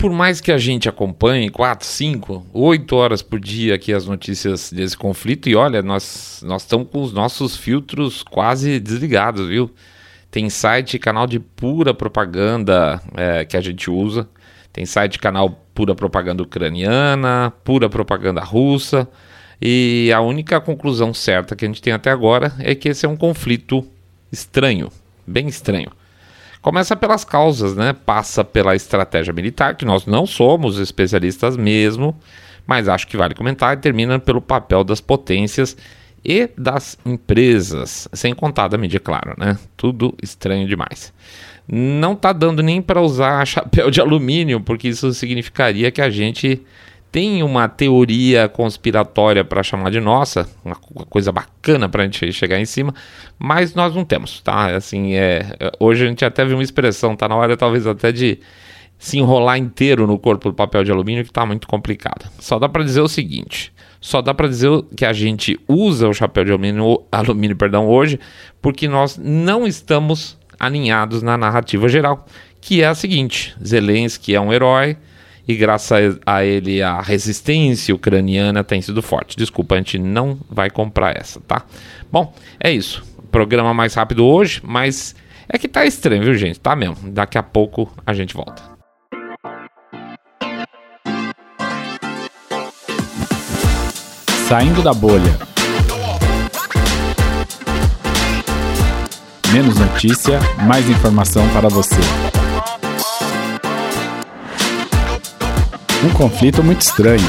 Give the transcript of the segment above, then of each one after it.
por mais que a gente acompanhe 4, 5, 8 horas por dia aqui as notícias desse conflito, e olha, nós, nós estamos com os nossos filtros quase desligados, viu? Tem site canal de pura propaganda é, que a gente usa, tem site canal pura propaganda ucraniana, pura propaganda russa, e a única conclusão certa que a gente tem até agora é que esse é um conflito estranho, bem estranho. Começa pelas causas, né? Passa pela estratégia militar, que nós não somos especialistas mesmo, mas acho que vale comentar, e termina pelo papel das potências e das empresas, sem contar da mídia, claro, né? Tudo estranho demais. Não tá dando nem para usar chapéu de alumínio, porque isso significaria que a gente tem uma teoria conspiratória para chamar de nossa, uma coisa bacana para a gente chegar em cima, mas nós não temos, tá? Assim, é, hoje a gente até viu uma expressão, tá na hora talvez até de se enrolar inteiro no corpo do papel de alumínio, que está muito complicado. Só dá para dizer o seguinte: só dá para dizer que a gente usa o chapéu de alumínio, alumínio perdão, hoje, porque nós não estamos alinhados na narrativa geral, que é a seguinte: Zelensky é um herói e graças a ele a resistência ucraniana tem sido forte. Desculpa, a gente não vai comprar essa, tá? Bom, é isso. Programa mais rápido hoje, mas é que tá estranho, viu, gente? Tá mesmo. Daqui a pouco a gente volta. Saindo da bolha. Menos notícia, mais informação para você. Um conflito muito estranho.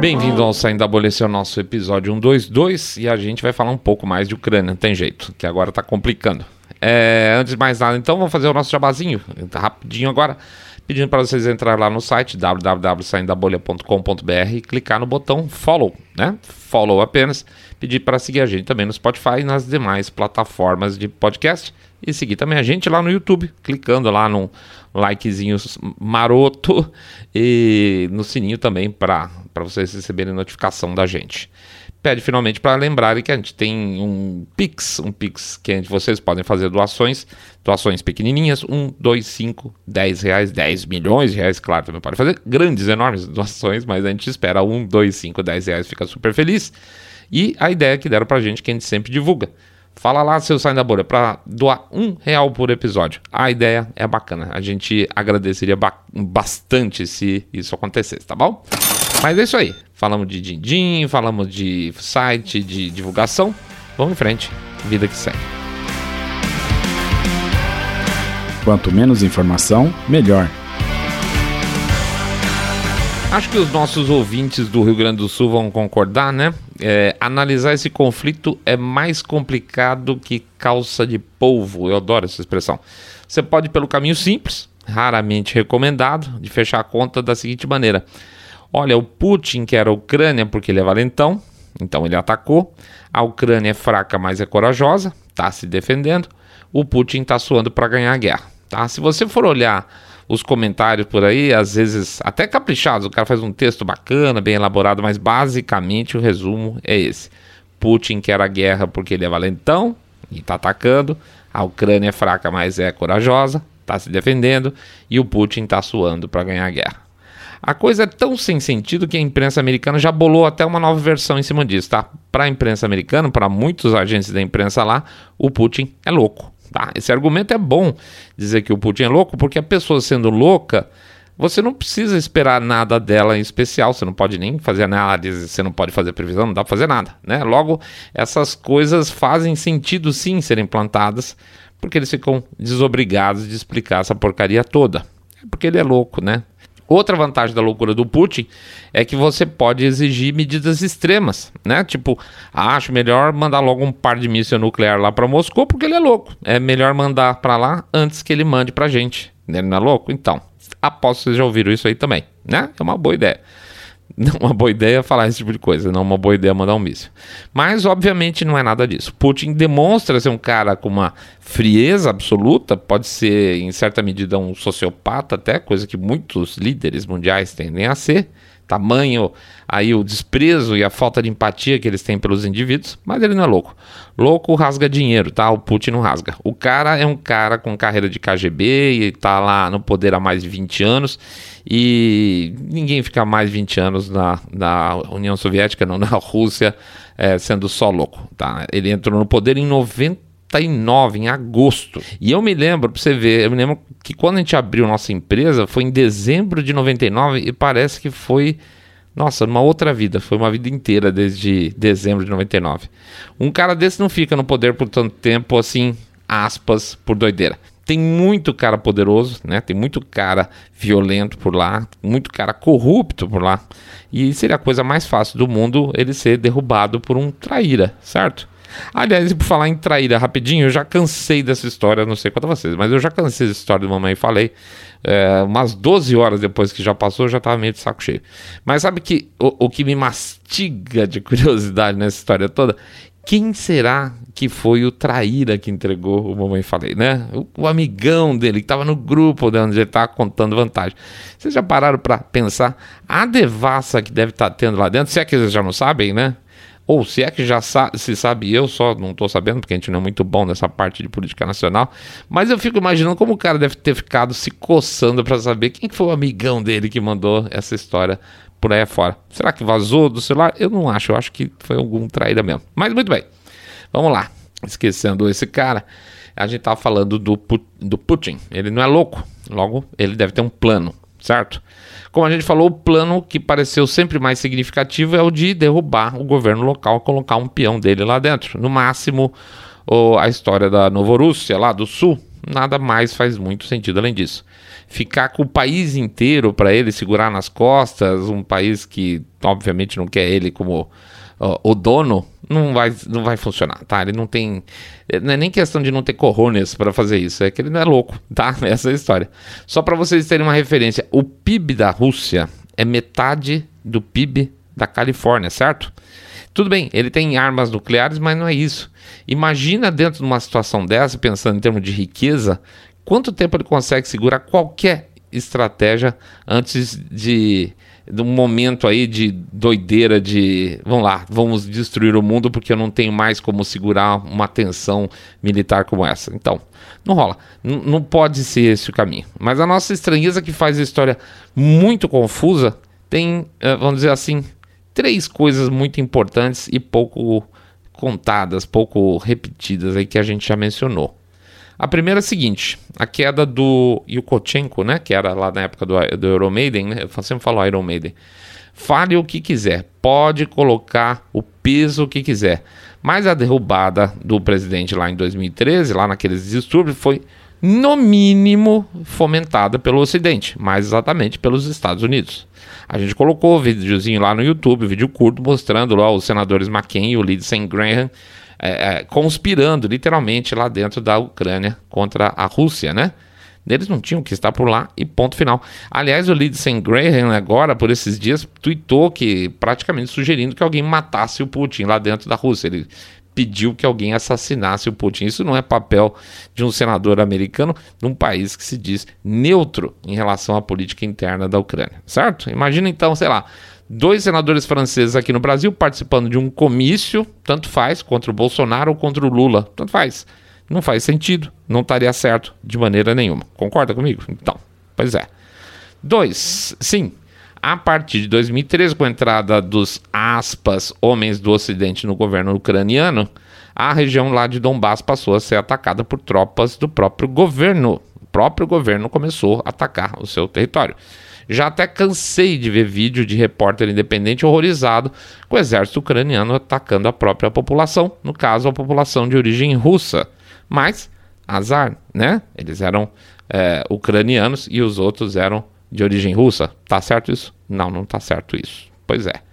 Bem-vindo ao Saindo da Bolha, esse é o nosso episódio 122 e a gente vai falar um pouco mais de Ucrânia, não tem jeito, que agora tá complicando. É, antes de mais nada, então, vamos fazer o nosso jabazinho, rapidinho agora, pedindo para vocês entrarem lá no site www.saindabolha.com.br e clicar no botão follow, né? Follow apenas, pedir para seguir a gente também no Spotify e nas demais plataformas de podcast e seguir também a gente lá no YouTube, clicando lá no likezinho maroto e no sininho também para vocês receberem notificação da gente. Pede finalmente para lembrarem que a gente tem um Pix, um Pix que vocês podem fazer doações, doações pequenininhas, 1, 2, 5, 10 reais, 10 milhões de reais, claro, também pode fazer grandes, enormes doações, mas a gente espera 1, 2, 5, 10 reais, fica super feliz. E a ideia que deram para gente, que a gente sempre divulga, Fala lá, seu Sai da Bolha, para doar um real por episódio. A ideia é bacana. A gente agradeceria ba bastante se isso acontecesse, tá bom? Mas é isso aí. Falamos de din-din, falamos de site, de divulgação. Vamos em frente. Vida que segue. Quanto menos informação, melhor. Acho que os nossos ouvintes do Rio Grande do Sul vão concordar, né? É, analisar esse conflito é mais complicado que calça de polvo. Eu adoro essa expressão. Você pode ir pelo caminho simples, raramente recomendado, de fechar a conta da seguinte maneira: olha, o Putin quer a Ucrânia porque ele é valentão, então ele atacou. A Ucrânia é fraca, mas é corajosa, está se defendendo. O Putin está suando para ganhar a guerra. Tá? Se você for olhar os comentários por aí, às vezes até caprichados. O cara faz um texto bacana, bem elaborado, mas basicamente o resumo é esse. Putin quer a guerra porque ele é valentão e está atacando. A Ucrânia é fraca, mas é corajosa, está se defendendo. E o Putin está suando para ganhar a guerra. A coisa é tão sem sentido que a imprensa americana já bolou até uma nova versão em cima disso, tá? Para a imprensa americana, para muitos agentes da imprensa lá, o Putin é louco. Tá? Esse argumento é bom dizer que o Putin é louco, porque a pessoa sendo louca, você não precisa esperar nada dela em especial, você não pode nem fazer análise, você não pode fazer previsão, não dá para fazer nada, né? Logo, essas coisas fazem sentido sim serem plantadas, porque eles ficam desobrigados de explicar essa porcaria toda. É porque ele é louco, né? Outra vantagem da loucura do Putin é que você pode exigir medidas extremas, né? Tipo, acho melhor mandar logo um par de míssil nuclear lá para Moscou porque ele é louco. É melhor mandar para lá antes que ele mande pra gente. Ele não é louco? Então, aposto que vocês já ouviram isso aí também, né? É uma boa ideia. Não é uma boa ideia falar esse tipo de coisa, não é uma boa ideia mandar um míssil. Mas, obviamente, não é nada disso. Putin demonstra ser um cara com uma frieza absoluta, pode ser, em certa medida, um sociopata até, coisa que muitos líderes mundiais tendem a ser, tamanho aí o desprezo e a falta de empatia que eles têm pelos indivíduos, mas ele não é louco. Louco rasga dinheiro, tá? O Putin não rasga. O cara é um cara com carreira de KGB e tá lá no poder há mais de 20 anos e ninguém fica mais 20 anos na, na União Soviética, não na Rússia, é, sendo só louco, tá? Ele entrou no poder em 90 99, em agosto. E eu me lembro, pra você ver, eu me lembro que quando a gente abriu nossa empresa foi em dezembro de 99 e parece que foi, nossa, numa outra vida, foi uma vida inteira desde dezembro de 99. Um cara desse não fica no poder por tanto tempo assim, aspas, por doideira. Tem muito cara poderoso, né? Tem muito cara violento por lá, muito cara corrupto por lá. E seria a coisa mais fácil do mundo ele ser derrubado por um traíra, certo? Aliás, por falar em traíra rapidinho, eu já cansei dessa história, não sei quanto a vocês, mas eu já cansei dessa história do Mamãe Falei. É, umas 12 horas depois que já passou, eu já tava meio de saco cheio. Mas sabe que o, o que me mastiga de curiosidade nessa história toda? Quem será que foi o traíra que entregou o Mamãe Falei, né? O, o amigão dele, que tava no grupo de onde ele tá contando vantagem. Vocês já pararam para pensar a devassa que deve estar tá tendo lá dentro? Se é que eles já não sabem, né? Ou se é que já sa se sabe, eu só não estou sabendo, porque a gente não é muito bom nessa parte de política nacional. Mas eu fico imaginando como o cara deve ter ficado se coçando para saber quem foi o amigão dele que mandou essa história por aí afora. Será que vazou do celular? Eu não acho, eu acho que foi algum traíra mesmo. Mas muito bem, vamos lá. Esquecendo esse cara, a gente estava falando do, do Putin. Ele não é louco, logo ele deve ter um plano, certo? Como a gente falou, o plano que pareceu sempre mais significativo é o de derrubar o governo local, colocar um peão dele lá dentro. No máximo, a história da Novorússia, lá do sul, nada mais faz muito sentido além disso. Ficar com o país inteiro para ele segurar nas costas, um país que obviamente não quer ele como o dono não vai, não vai funcionar, tá? Ele não tem. Não é nem questão de não ter coronas para fazer isso, é que ele não é louco, tá? Essa é a história. Só para vocês terem uma referência: o PIB da Rússia é metade do PIB da Califórnia, certo? Tudo bem, ele tem armas nucleares, mas não é isso. Imagina dentro de uma situação dessa, pensando em termos de riqueza, quanto tempo ele consegue segurar qualquer estratégia antes de de um momento aí de doideira de vamos lá, vamos destruir o mundo porque eu não tenho mais como segurar uma tensão militar como essa. Então, não rola. N não pode ser esse o caminho. Mas a nossa estranheza que faz a história muito confusa tem, eh, vamos dizer assim, três coisas muito importantes e pouco contadas, pouco repetidas aí que a gente já mencionou. A primeira é a seguinte: a queda do Yukochenko, né, que era lá na época do, do Iron Maiden, né, eu sempre falo Iron Maiden. Fale o que quiser, pode colocar o peso que quiser. Mas a derrubada do presidente lá em 2013, lá naqueles distúrbios, foi no mínimo fomentada pelo Ocidente, mais exatamente pelos Estados Unidos. A gente colocou o videozinho lá no YouTube, vídeo curto, mostrando lá os senadores McCain e o Lindsey Graham é, é, conspirando literalmente lá dentro da Ucrânia contra a Rússia, né? Eles não tinham que estar por lá e ponto final. Aliás, o Lindsey Graham agora, por esses dias, tweetou que praticamente sugerindo que alguém matasse o Putin lá dentro da Rússia. Ele pediu que alguém assassinasse o Putin. Isso não é papel de um senador americano num país que se diz neutro em relação à política interna da Ucrânia, certo? Imagina então, sei lá, dois senadores franceses aqui no Brasil participando de um comício, tanto faz, contra o Bolsonaro ou contra o Lula, tanto faz. Não faz sentido, não estaria certo de maneira nenhuma. Concorda comigo? Então, pois é. Dois, sim, a partir de 2013, com a entrada dos aspas homens do Ocidente no governo ucraniano, a região lá de Donbass passou a ser atacada por tropas do próprio governo. Próprio governo começou a atacar o seu território. Já até cansei de ver vídeo de repórter independente horrorizado com o exército ucraniano atacando a própria população, no caso, a população de origem russa. Mas, azar, né? Eles eram é, ucranianos e os outros eram de origem russa. Tá certo isso? Não, não tá certo isso. Pois é.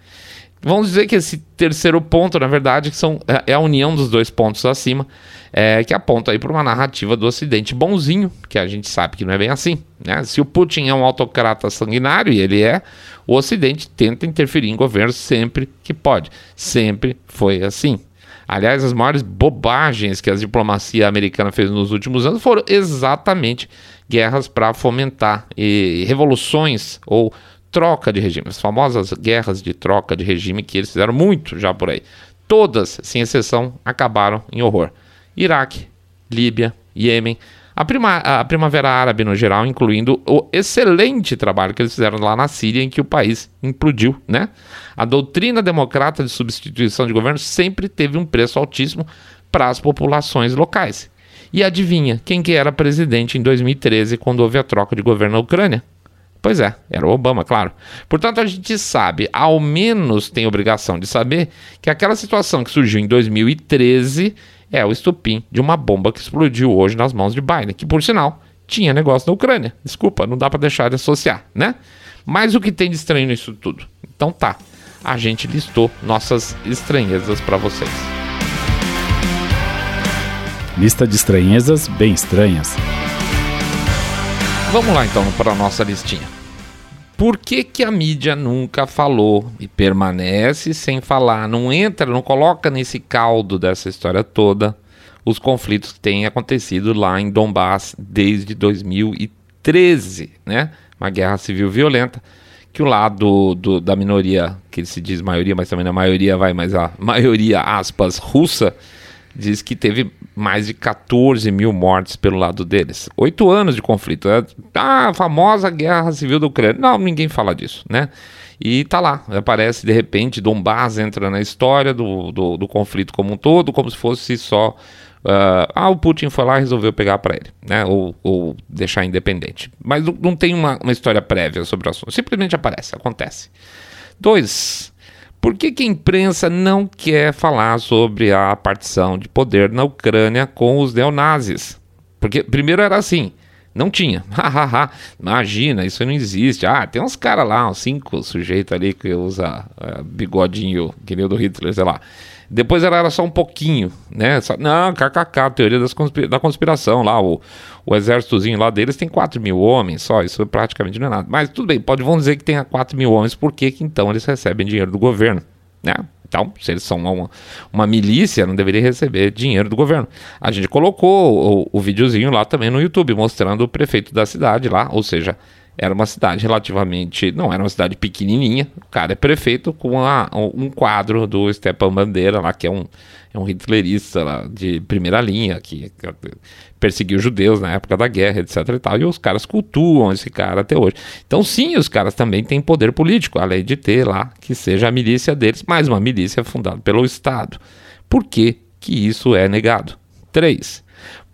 Vamos dizer que esse terceiro ponto, na verdade, que são, é, é a união dos dois pontos acima, é, que aponta aí para uma narrativa do Ocidente bonzinho, que a gente sabe que não é bem assim. Né? Se o Putin é um autocrata sanguinário, e ele é, o Ocidente tenta interferir em governos sempre que pode. Sempre foi assim. Aliás, as maiores bobagens que a diplomacia americana fez nos últimos anos foram exatamente guerras para fomentar e revoluções ou troca de regime, as famosas guerras de troca de regime que eles fizeram muito já por aí. Todas, sem exceção, acabaram em horror. Iraque, Líbia, Iêmen, a, prima, a Primavera Árabe no geral, incluindo o excelente trabalho que eles fizeram lá na Síria, em que o país implodiu, né? A doutrina democrata de substituição de governo sempre teve um preço altíssimo para as populações locais. E adivinha quem que era presidente em 2013 quando houve a troca de governo na Ucrânia? Pois é, era o Obama, claro. Portanto, a gente sabe, ao menos tem obrigação de saber, que aquela situação que surgiu em 2013 é o estupim de uma bomba que explodiu hoje nas mãos de Biden, que por sinal tinha negócio na Ucrânia. Desculpa, não dá para deixar de associar, né? Mas o que tem de estranho nisso tudo? Então tá, a gente listou nossas estranhezas para vocês. Lista de estranhezas bem estranhas. Vamos lá então para a nossa listinha. Por que, que a mídia nunca falou e permanece sem falar? Não entra, não coloca nesse caldo dessa história toda os conflitos que têm acontecido lá em Donbass desde 2013, né? Uma guerra civil violenta que o lado do, da minoria, que se diz maioria, mas também na maioria vai, mas a maioria, aspas, russa, diz que teve mais de 14 mil mortes pelo lado deles. Oito anos de conflito. Ah, a famosa guerra civil da Ucrânia. Não, ninguém fala disso, né? E tá lá, aparece de repente, Donbass entra na história do, do, do conflito como um todo, como se fosse só. Uh, ah, o Putin foi lá e resolveu pegar para ele, né? Ou, ou, deixar independente. Mas não, não tem uma, uma história prévia sobre o assunto. Simplesmente aparece, acontece. Dois, por que, que a imprensa não quer falar sobre a partição de poder na Ucrânia com os neonazis? Porque primeiro era assim, não tinha. Imagina, isso não existe. Ah, tem uns caras lá, uns cinco sujeitos ali que usa uh, bigodinho, que nem o do Hitler, sei lá. Depois era, era só um pouquinho, né? Só, não, kkk, teoria conspira da conspiração lá, o, o exércitozinho lá deles tem 4 mil homens só, isso praticamente não é nada. Mas tudo bem, pode, vão dizer que tem 4 mil homens, por que então eles recebem dinheiro do governo, né? Então, se eles são uma, uma milícia, não deveria receber dinheiro do governo. A gente colocou o, o videozinho lá também no YouTube, mostrando o prefeito da cidade lá, ou seja, era uma cidade relativamente. Não era uma cidade pequenininha. O cara é prefeito com a, um quadro do Stepan Bandeira lá, que é um, é um hitlerista lá, de primeira linha, que, que perseguiu judeus na época da guerra, etc. E, tal, e os caras cultuam esse cara até hoje. Então, sim, os caras também têm poder político, além de ter lá que seja a milícia deles, mais uma milícia fundada pelo Estado. Por que, que isso é negado? Três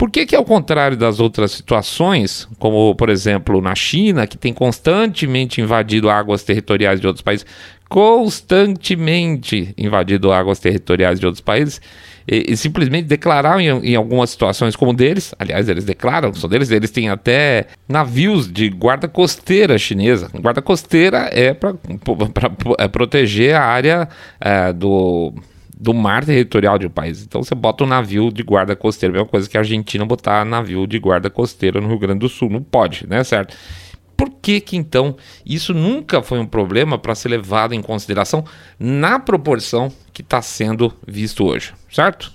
por que, que, ao contrário das outras situações, como por exemplo na China, que tem constantemente invadido águas territoriais de outros países, constantemente invadido águas territoriais de outros países, e, e simplesmente declararam em, em, algumas situações como deles, aliás, eles declaram são deles, eles têm até navios de guarda costeira chinesa. Guarda costeira é para proteger a área é, do do mar territorial de um país. Então você bota um navio de guarda costeira, mesma coisa que a Argentina botar navio de guarda costeira no Rio Grande do Sul. Não pode, né, certo? Por que que então isso nunca foi um problema para ser levado em consideração na proporção que está sendo visto hoje, certo?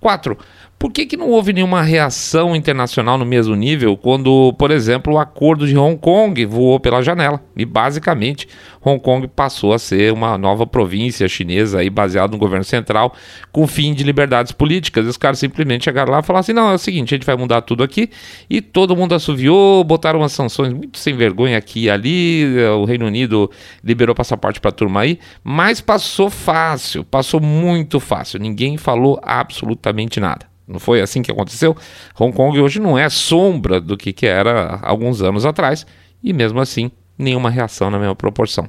4. Por que, que não houve nenhuma reação internacional no mesmo nível quando, por exemplo, o acordo de Hong Kong voou pela janela? E basicamente, Hong Kong passou a ser uma nova província chinesa aí, baseada no governo central, com fim de liberdades políticas. E os caras simplesmente chegaram lá e falaram assim: não, é o seguinte, a gente vai mudar tudo aqui. E todo mundo assoviou, botaram umas sanções muito sem vergonha aqui e ali. O Reino Unido liberou passaporte para a turma aí, mas passou fácil, passou muito fácil. Ninguém falou absolutamente nada. Não foi assim que aconteceu? Hong Kong hoje não é sombra do que, que era alguns anos atrás, e mesmo assim, nenhuma reação na mesma proporção.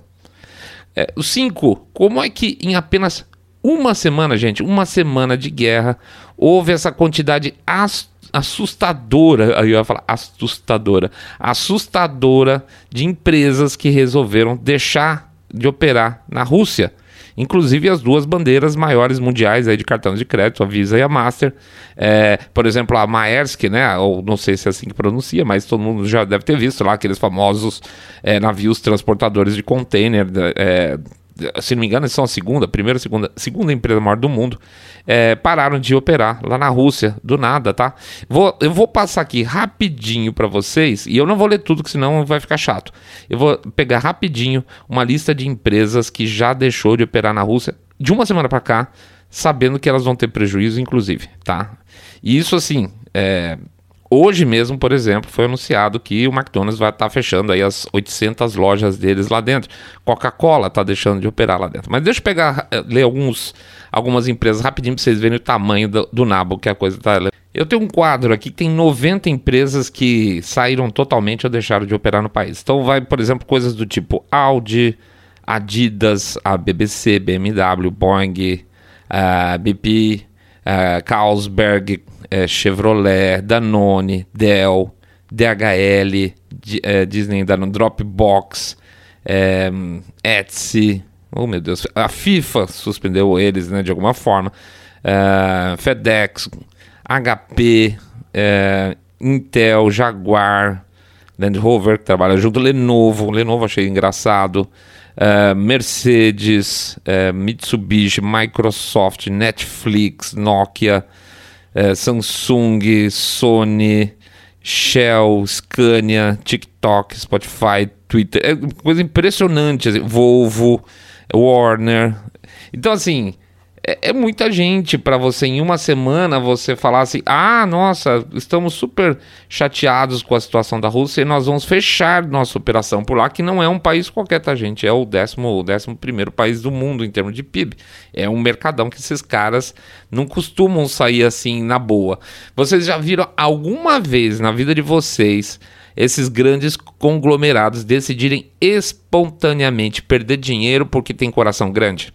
É, o 5. Como é que em apenas uma semana, gente, uma semana de guerra, houve essa quantidade assustadora, eu ia falar assustadora, assustadora de empresas que resolveram deixar de operar na Rússia? Inclusive as duas bandeiras maiores mundiais aí de cartões de crédito, a Visa e a Master. É, por exemplo, a Maersk, né? Ou não sei se é assim que pronuncia, mas todo mundo já deve ter visto lá aqueles famosos é, navios transportadores de container é, se não me engano, são a segunda, primeira, segunda, segunda empresa maior do mundo, é, pararam de operar lá na Rússia, do nada, tá? Vou, eu vou passar aqui rapidinho para vocês, e eu não vou ler tudo, que senão vai ficar chato. Eu vou pegar rapidinho uma lista de empresas que já deixou de operar na Rússia de uma semana para cá, sabendo que elas vão ter prejuízo, inclusive, tá? E isso, assim, é, Hoje mesmo, por exemplo, foi anunciado que o McDonald's vai estar tá fechando aí as 800 lojas deles lá dentro. Coca-Cola está deixando de operar lá dentro. Mas deixa eu pegar, eh, ler alguns, algumas empresas rapidinho para vocês verem o tamanho do, do nabo que a coisa está. Eu tenho um quadro aqui que tem 90 empresas que saíram totalmente ou deixaram de operar no país. Então vai, por exemplo, coisas do tipo Audi, Adidas, a BBC, BMW, Boeing, a BP, a Carlsberg, é, Chevrolet, Danone, Dell, DHL, D, é, Disney, Danone, Dropbox, é, Etsy, oh meu Deus, a FIFA suspendeu eles né, de alguma forma, é, FedEx, HP, é, Intel, Jaguar, Land Rover que trabalha junto, Lenovo, Lenovo achei engraçado, Uh, Mercedes, uh, Mitsubishi, Microsoft, Netflix, Nokia, uh, Samsung, Sony, Shell, Scania, TikTok, Spotify, Twitter. É coisa impressionante. Assim, Volvo, Warner. Então, assim, é, é muita gente para você em uma semana você falar assim: ah, nossa, estamos super chateados com a situação da Rússia e nós vamos fechar nossa operação por lá, que não é um país qualquer, tá, gente? É o décimo, o décimo primeiro país do mundo em termos de PIB. É um mercadão que esses caras não costumam sair assim na boa. Vocês já viram alguma vez na vida de vocês? esses grandes conglomerados decidirem espontaneamente perder dinheiro porque tem coração grande?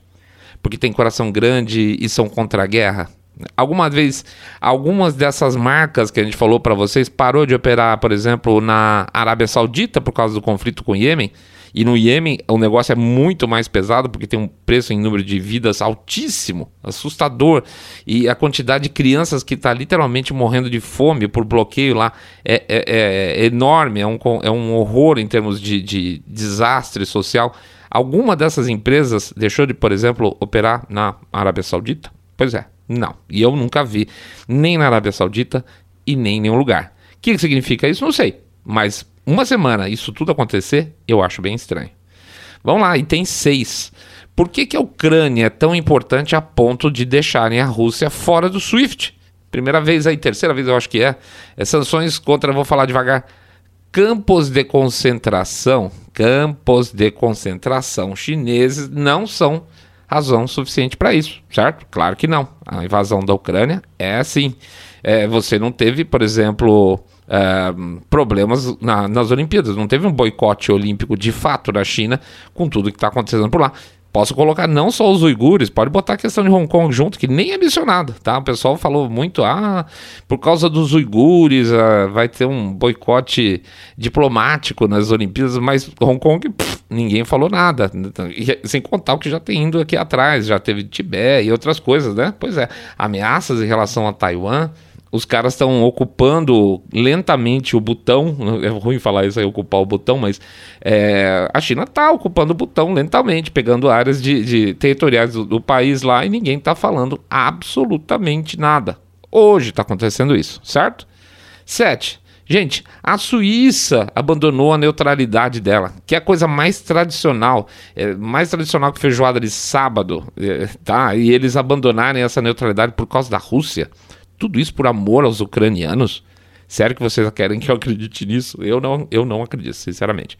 Porque tem coração grande e são contra a guerra? Alguma vez, algumas dessas marcas que a gente falou para vocês parou de operar, por exemplo, na Arábia Saudita por causa do conflito com o Iêmen. E no Iêmen o negócio é muito mais pesado porque tem um preço em número de vidas altíssimo, assustador. E a quantidade de crianças que está literalmente morrendo de fome por bloqueio lá é, é, é enorme, é um, é um horror em termos de, de desastre social. Alguma dessas empresas deixou de, por exemplo, operar na Arábia Saudita? Pois é, não. E eu nunca vi nem na Arábia Saudita e nem em nenhum lugar. O que significa isso? Não sei. Mas uma semana isso tudo acontecer, eu acho bem estranho. Vamos lá, e tem seis. Por que, que a Ucrânia é tão importante a ponto de deixarem a Rússia fora do SWIFT? Primeira vez aí, terceira vez eu acho que é. é sanções contra, vou falar devagar, campos de concentração, campos de concentração chineses não são razão suficiente para isso, certo? Claro que não. A invasão da Ucrânia é assim. É, você não teve, por exemplo, é, problemas na, nas Olimpíadas, não teve um boicote olímpico de fato na China com tudo que está acontecendo por lá. Posso colocar não só os uigures, pode botar a questão de Hong Kong junto, que nem é mencionada, tá? O pessoal falou muito, ah, por causa dos uigures ah, vai ter um boicote diplomático nas Olimpíadas, mas Hong Kong, pff, ninguém falou nada. E, sem contar o que já tem indo aqui atrás, já teve Tibete e outras coisas, né? Pois é, ameaças em relação a Taiwan, os caras estão ocupando lentamente o botão. É ruim falar isso aí, ocupar o botão, mas é, a China está ocupando o botão lentamente, pegando áreas de, de territoriais do, do, país lá e ninguém está falando absolutamente nada. Hoje está acontecendo isso, certo? Sete. Gente, a Suíça abandonou a neutralidade dela, que é a coisa mais tradicional, é, mais tradicional que feijoada de sábado, é, tá? E eles abandonarem essa neutralidade por causa da Rússia. Tudo isso por amor aos ucranianos? Sério que vocês querem que eu acredite nisso? Eu não, eu não acredito, sinceramente.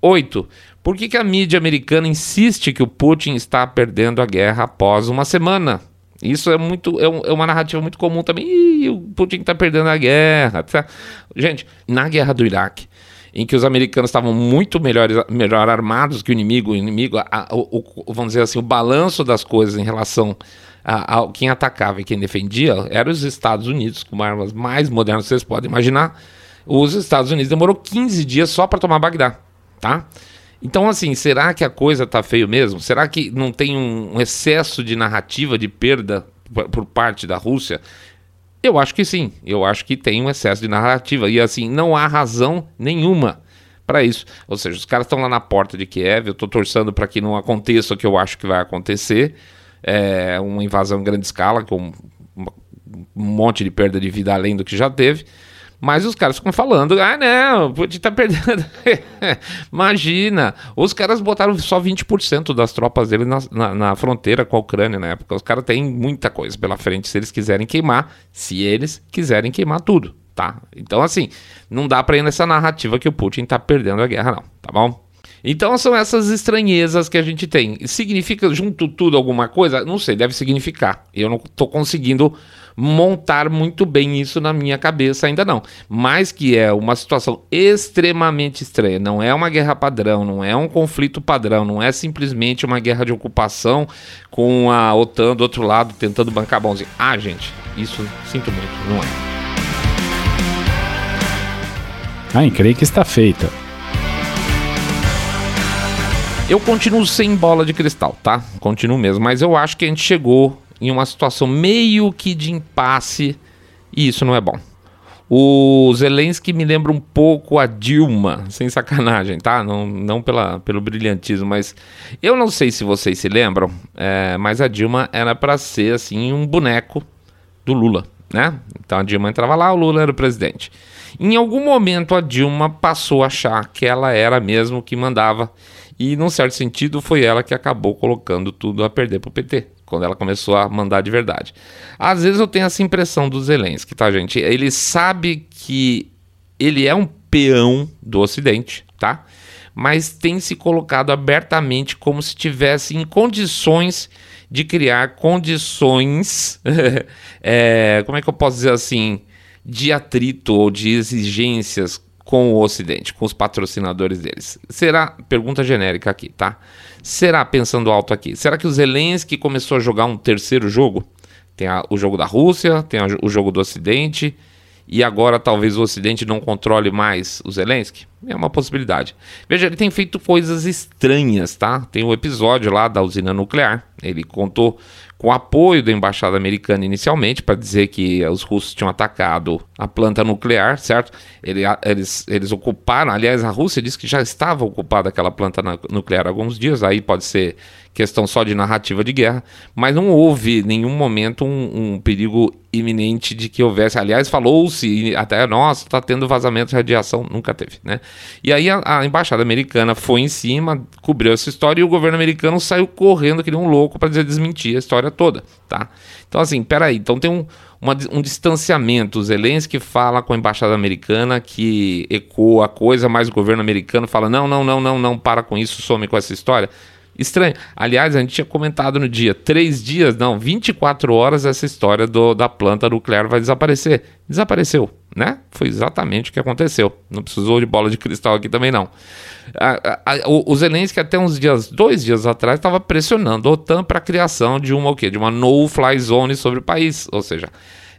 Oito. Por que, que a mídia americana insiste que o Putin está perdendo a guerra após uma semana? Isso é muito é, um, é uma narrativa muito comum também. Ih, o Putin está perdendo a guerra. Tá? Gente, na guerra do Iraque, em que os americanos estavam muito melhores, melhor armados que o inimigo, o inimigo, a, a, o, vamos dizer assim, o balanço das coisas em relação a, a, quem atacava e quem defendia eram os Estados Unidos, com armas mais modernas que vocês podem imaginar. Os Estados Unidos demorou 15 dias só para tomar Bagdá, tá? Então, assim, será que a coisa tá feio mesmo? Será que não tem um, um excesso de narrativa de perda por, por parte da Rússia? Eu acho que sim. Eu acho que tem um excesso de narrativa. E, assim, não há razão nenhuma para isso. Ou seja, os caras estão lá na porta de Kiev, eu estou torçendo para que não aconteça o que eu acho que vai acontecer, é, uma invasão em grande escala, com um monte de perda de vida além do que já teve. Mas os caras ficam falando, ah não, Putin tá perdendo. Imagina, os caras botaram só 20% das tropas dele na, na, na, fronteira com a Ucrânia na época. Os caras têm muita coisa pela frente se eles quiserem queimar, se eles quiserem queimar tudo, tá? Então assim, não dá pra ir nessa narrativa que o Putin tá perdendo a guerra não, tá bom? Então são essas estranhezas que a gente tem. Significa junto tudo alguma coisa? Não sei, deve significar. Eu não estou conseguindo montar muito bem isso na minha cabeça ainda não. Mas que é uma situação extremamente estranha. Não é uma guerra padrão, não é um conflito padrão, não é simplesmente uma guerra de ocupação com a OTAN do outro lado tentando bancar bonzinho. Ah, gente, isso sinto muito, não é. Creio que está feita. Eu continuo sem bola de cristal, tá? Continuo mesmo, mas eu acho que a gente chegou em uma situação meio que de impasse e isso não é bom. O Zelensky me lembra um pouco a Dilma, sem sacanagem, tá? Não, não pela, pelo brilhantismo, mas eu não sei se vocês se lembram, é, mas a Dilma era para ser assim um boneco do Lula, né? Então a Dilma entrava lá, o Lula era o presidente. Em algum momento a Dilma passou a achar que ela era mesmo que mandava e, num certo sentido, foi ela que acabou colocando tudo a perder para o PT, quando ela começou a mandar de verdade. Às vezes eu tenho essa impressão do Zelensky, tá, gente? Ele sabe que ele é um peão do Ocidente, tá? Mas tem se colocado abertamente como se tivesse em condições de criar condições. é, como é que eu posso dizer assim? De atrito ou de exigências com o Ocidente, com os patrocinadores deles? Será, pergunta genérica aqui, tá? Será, pensando alto aqui, será que o Zelensky começou a jogar um terceiro jogo? Tem a, o jogo da Rússia, tem a, o jogo do Ocidente, e agora talvez o Ocidente não controle mais o Zelensky? É uma possibilidade. Veja, ele tem feito coisas estranhas, tá? Tem o um episódio lá da usina nuclear. Ele contou com apoio da embaixada americana inicialmente para dizer que os russos tinham atacado a planta nuclear, certo? Ele, eles, eles ocuparam, aliás, a Rússia disse que já estava ocupada aquela planta nuclear há alguns dias, aí pode ser questão só de narrativa de guerra, mas não houve nenhum momento um, um perigo iminente de que houvesse. Aliás, falou-se até, nossa, está tendo vazamento de radiação, nunca teve, né? E aí a, a, embaixada americana foi em cima, cobriu essa história e o governo americano saiu correndo que nem um louco para desmentir a história toda, tá? Então assim, peraí, então tem um, um distanciamento. O Zelensky fala com a embaixada americana que ecoa a coisa, mas o governo americano fala: não, não, não, não, não, para com isso, some com essa história. Estranho. Aliás, a gente tinha comentado no dia, três dias, não, 24 horas essa história do, da planta nuclear vai desaparecer. Desapareceu, né? Foi exatamente o que aconteceu. Não precisou de bola de cristal aqui também, não. A, a, a, o, o Zelensky, até uns dias, dois dias atrás, estava pressionando a OTAN para a criação de uma o quê? De uma no-fly zone sobre o país. Ou seja,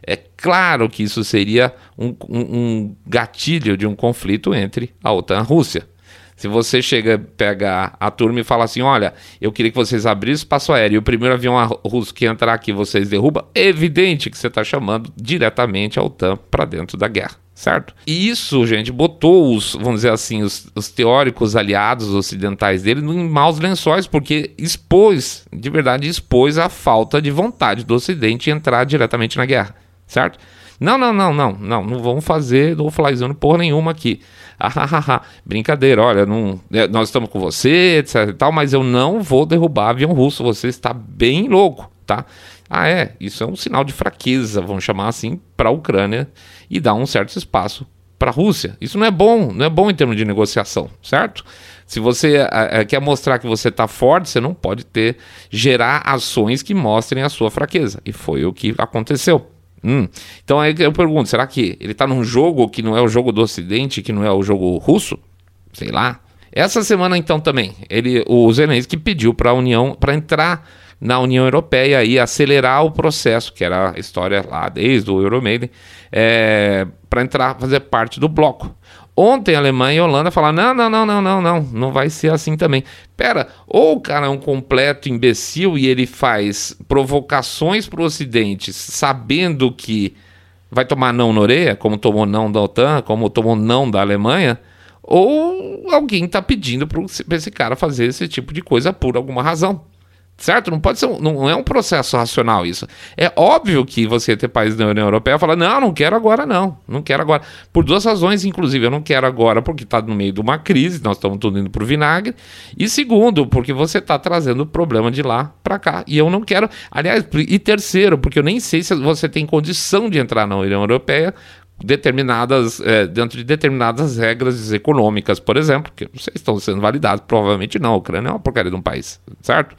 é claro que isso seria um, um, um gatilho de um conflito entre a OTAN e a Rússia. Se você chega, pega a turma e fala assim: olha, eu queria que vocês abrissem espaço aéreo e o primeiro avião russo que entrar aqui vocês derrubam, é evidente que você está chamando diretamente a OTAN para dentro da guerra certo? E isso, gente, botou os, vamos dizer assim, os, os, teóricos aliados ocidentais dele em maus lençóis, porque expôs, de verdade, expôs a falta de vontade do Ocidente entrar diretamente na guerra, certo? Não, não, não, não, não, não vamos fazer no flyzone porra nenhuma aqui. Ah, brincadeira, olha, não, é, nós estamos com você, etc e tal, mas eu não vou derrubar avião russo, você está bem louco, tá? Ah, é, isso é um sinal de fraqueza, vamos chamar assim, para a Ucrânia e dar um certo espaço para a Rússia. Isso não é bom, não é bom em termos de negociação, certo? Se você é, quer mostrar que você está forte, você não pode ter gerar ações que mostrem a sua fraqueza. E foi o que aconteceu. Hum. Então aí eu pergunto, será que ele está num jogo que não é o jogo do Ocidente, que não é o jogo russo? Sei lá. Essa semana então também, ele, o Zelensky pediu para a União para entrar na União Europeia e acelerar o processo, que era a história lá desde o Euromaiden, é, para entrar, fazer parte do bloco. Ontem a Alemanha e a Holanda falaram: não, não, não, não, não, não, vai ser assim também. Pera, ou o cara é um completo imbecil e ele faz provocações para o Ocidente, sabendo que vai tomar não na orelha, como tomou não da OTAN, como tomou não da Alemanha, ou alguém está pedindo para esse cara fazer esse tipo de coisa por alguma razão. Certo? Não pode ser, não é um processo racional isso. É óbvio que você ter países da União Europeia fala: "Não, não quero agora não. Não quero agora". Por duas razões, inclusive, eu não quero agora porque está no meio de uma crise, nós estamos tudo indo pro vinagre, e segundo, porque você está trazendo o problema de lá para cá, e eu não quero. Aliás, e terceiro, porque eu nem sei se você tem condição de entrar na União Europeia determinadas é, dentro de determinadas regras econômicas, por exemplo, que não sei se estão sendo validadas, provavelmente não. A Ucrânia é uma porcaria de um país, certo?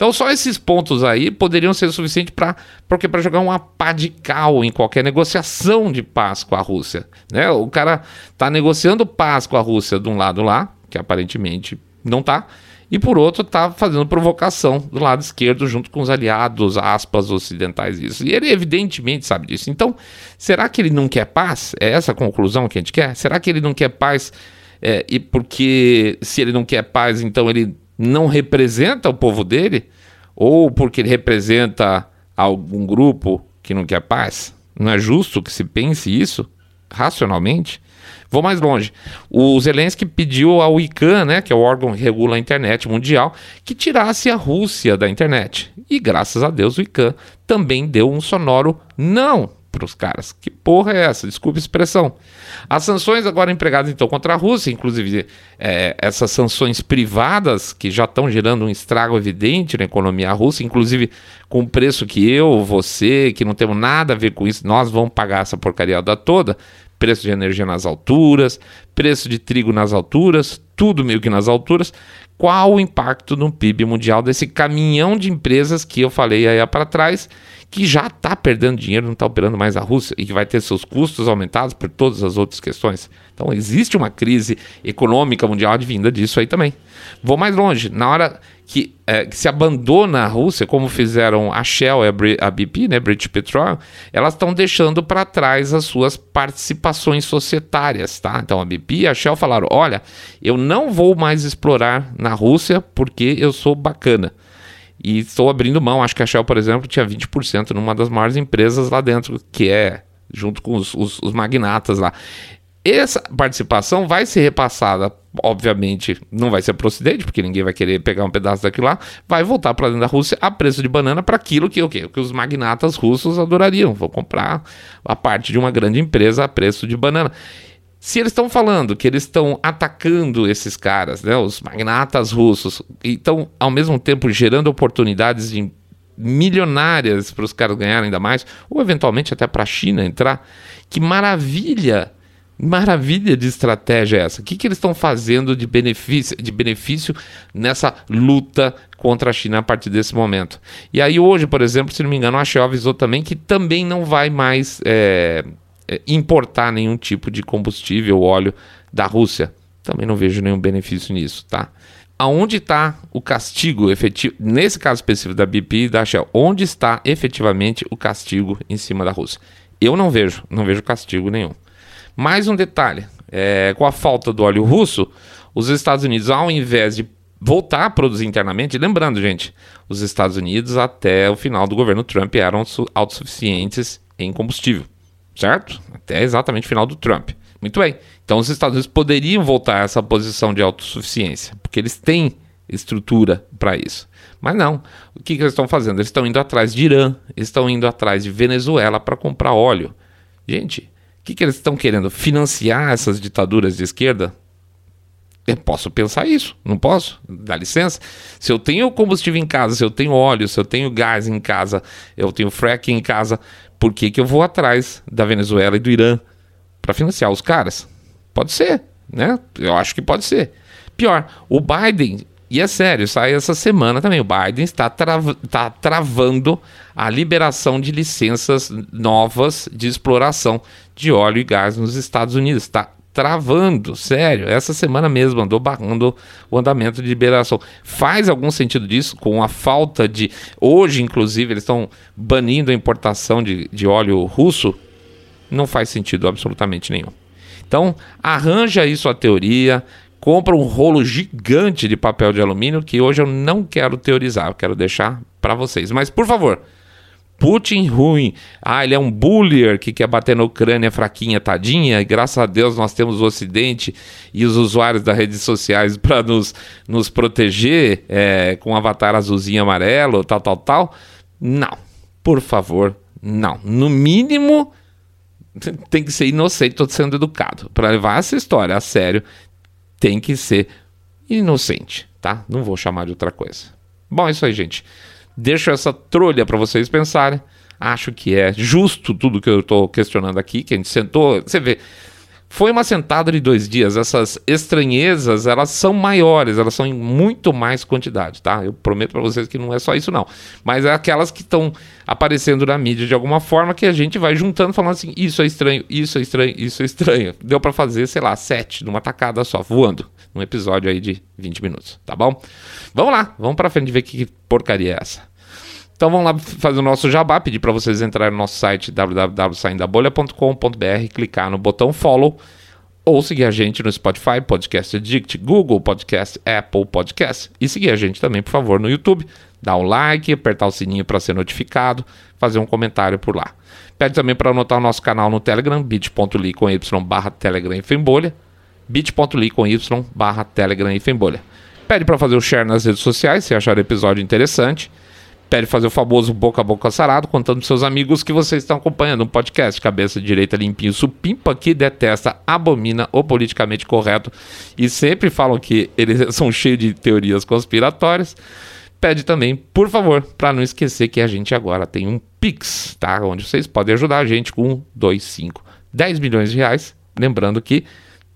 Então só esses pontos aí poderiam ser suficientes para porque para jogar uma pá de cal em qualquer negociação de paz com a Rússia, né? O cara tá negociando paz com a Rússia de um lado lá, que aparentemente não tá, e por outro tá fazendo provocação do lado esquerdo junto com os aliados, aspas, ocidentais isso. E ele evidentemente sabe disso. Então, será que ele não quer paz? É essa a conclusão que a gente quer? Será que ele não quer paz é, e porque se ele não quer paz, então ele não representa o povo dele, ou porque ele representa algum grupo que não quer paz. Não é justo que se pense isso racionalmente? Vou mais longe. O Zelensky pediu ao ICANN, né, que é o órgão que regula a internet mundial, que tirasse a Rússia da internet. E graças a Deus o ICANN também deu um sonoro não para os caras. Que porra é essa? Desculpe a expressão. As sanções agora empregadas então contra a Rússia, inclusive é, essas sanções privadas que já estão gerando um estrago evidente na economia russa, inclusive com o preço que eu, você, que não temos nada a ver com isso, nós vamos pagar essa porcaria toda. Preço de energia nas alturas, preço de trigo nas alturas, tudo meio que nas alturas. Qual o impacto no PIB mundial desse caminhão de empresas que eu falei aí para trás que já está perdendo dinheiro, não está operando mais a Rússia e que vai ter seus custos aumentados por todas as outras questões. Então existe uma crise econômica mundial advinda disso aí também. Vou mais longe, na hora que, é, que se abandona a Rússia, como fizeram a Shell e a BP, né, British Petroleum, elas estão deixando para trás as suas participações societárias, tá? Então a BP e a Shell falaram: olha, eu não vou mais explorar na Rússia porque eu sou bacana. E estou abrindo mão. Acho que a Shell, por exemplo, tinha 20% numa das maiores empresas lá dentro, que é junto com os, os, os magnatas lá. Essa participação vai ser repassada, obviamente, não vai ser para o Ocidente, porque ninguém vai querer pegar um pedaço daquilo lá, vai voltar para dentro da Rússia a preço de banana para aquilo que, o quê? que os magnatas russos adorariam. Vou comprar a parte de uma grande empresa a preço de banana. Se eles estão falando que eles estão atacando esses caras, né, os magnatas russos, e estão ao mesmo tempo gerando oportunidades de milionárias para os caras ganharem ainda mais, ou eventualmente até para a China entrar, que maravilha! Maravilha de estratégia é essa. O que, que eles estão fazendo de benefício, de benefício nessa luta contra a China a partir desse momento? E aí, hoje, por exemplo, se não me engano, a Shell avisou também que também não vai mais é, é, importar nenhum tipo de combustível, óleo da Rússia. Também não vejo nenhum benefício nisso, tá? Aonde está o castigo efetivo, nesse caso específico da BP e da Shell, onde está efetivamente o castigo em cima da Rússia? Eu não vejo, não vejo castigo nenhum. Mais um detalhe: é, com a falta do óleo russo, os Estados Unidos, ao invés de voltar a produzir internamente, lembrando, gente, os Estados Unidos até o final do governo Trump eram autossuficientes em combustível certo? Até exatamente o final do Trump. Muito bem. Então os Estados Unidos poderiam voltar a essa posição de autossuficiência, porque eles têm estrutura para isso. Mas não. O que, que eles estão fazendo? Eles estão indo atrás de Irã, estão indo atrás de Venezuela para comprar óleo. Gente, o que, que eles estão querendo? Financiar essas ditaduras de esquerda? Eu posso pensar isso, não posso? Dá licença? Se eu tenho combustível em casa, se eu tenho óleo, se eu tenho gás em casa, eu tenho fracking em casa, por que, que eu vou atrás da Venezuela e do Irã para financiar os caras? Pode ser, né? Eu acho que pode ser. Pior, o Biden, e é sério, sai essa semana também, o Biden está, está travando a liberação de licenças novas de exploração de óleo e gás nos Estados Unidos. Está travando, sério. Essa semana mesmo andou barrando o andamento de liberação. Faz algum sentido disso com a falta de. Hoje, inclusive, eles estão banindo a importação de, de óleo russo? Não faz sentido absolutamente nenhum. Então, arranja isso a teoria, compra um rolo gigante de papel de alumínio que hoje eu não quero teorizar, eu quero deixar para vocês. Mas, por favor, Putin ruim. Ah, ele é um bullier que quer bater na Ucrânia fraquinha, tadinha. E graças a Deus nós temos o Ocidente e os usuários das redes sociais para nos, nos proteger é, com um avatar azulzinho amarelo, tal, tal, tal. Não, por favor, não. No mínimo, tem que ser inocente, estou sendo educado. Para levar essa história a sério, tem que ser inocente, tá? Não vou chamar de outra coisa. Bom, é isso aí, gente. Deixo essa trolha para vocês pensarem. Acho que é justo tudo que eu estou questionando aqui, que a gente sentou. Você vê, foi uma sentada de dois dias. Essas estranhezas, elas são maiores, elas são em muito mais quantidade, tá? Eu prometo para vocês que não é só isso, não. Mas é aquelas que estão aparecendo na mídia de alguma forma que a gente vai juntando, falando assim: isso é estranho, isso é estranho, isso é estranho. Deu para fazer, sei lá, sete numa tacada só, voando. Num episódio aí de 20 minutos, tá bom? Vamos lá, vamos para frente ver que porcaria é essa. Então vamos lá fazer o nosso jabá, pedir para vocês entrarem no nosso site www.saindabolha.com.br, clicar no botão follow ou seguir a gente no Spotify, Podcast Addict, Google Podcast, Apple Podcast e seguir a gente também, por favor, no YouTube. Dar um like, apertar o sininho para ser notificado, fazer um comentário por lá. Pede também para anotar o nosso canal no Telegram, bit.ly com y barra Telegram e Fembolha, bit.ly com y barra Telegram e Fembolha. Pede para fazer o share nas redes sociais se achar o episódio interessante pede fazer o famoso boca a boca sarado, contando para seus amigos que vocês estão acompanhando um podcast cabeça direita limpinho, supimpa que detesta, abomina o politicamente correto e sempre falam que eles são cheios de teorias conspiratórias. Pede também, por favor, para não esquecer que a gente agora tem um Pix, tá? Onde vocês podem ajudar a gente com 2, 5, 10 milhões de reais. Lembrando que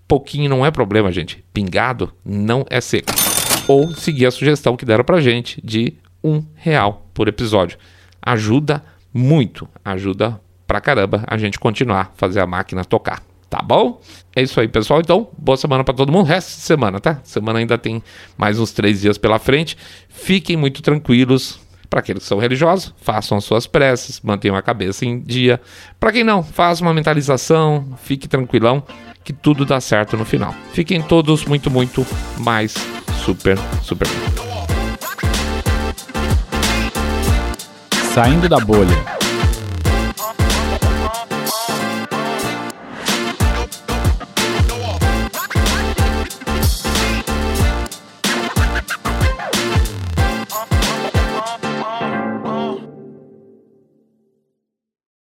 pouquinho não é problema, gente. Pingado não é seco. Ou seguir a sugestão que deram pra gente de um real por episódio. Ajuda muito, ajuda pra caramba a gente continuar fazer a máquina tocar. Tá bom? É isso aí, pessoal. Então, boa semana para todo mundo. Resto de semana, tá? Semana ainda tem mais uns três dias pela frente. Fiquem muito tranquilos. Para aqueles que são religiosos, façam as suas preces, mantenham a cabeça em dia. Para quem não, faça uma mentalização, fique tranquilão, que tudo dá certo no final. Fiquem todos muito, muito mais super, super Saindo da bolha.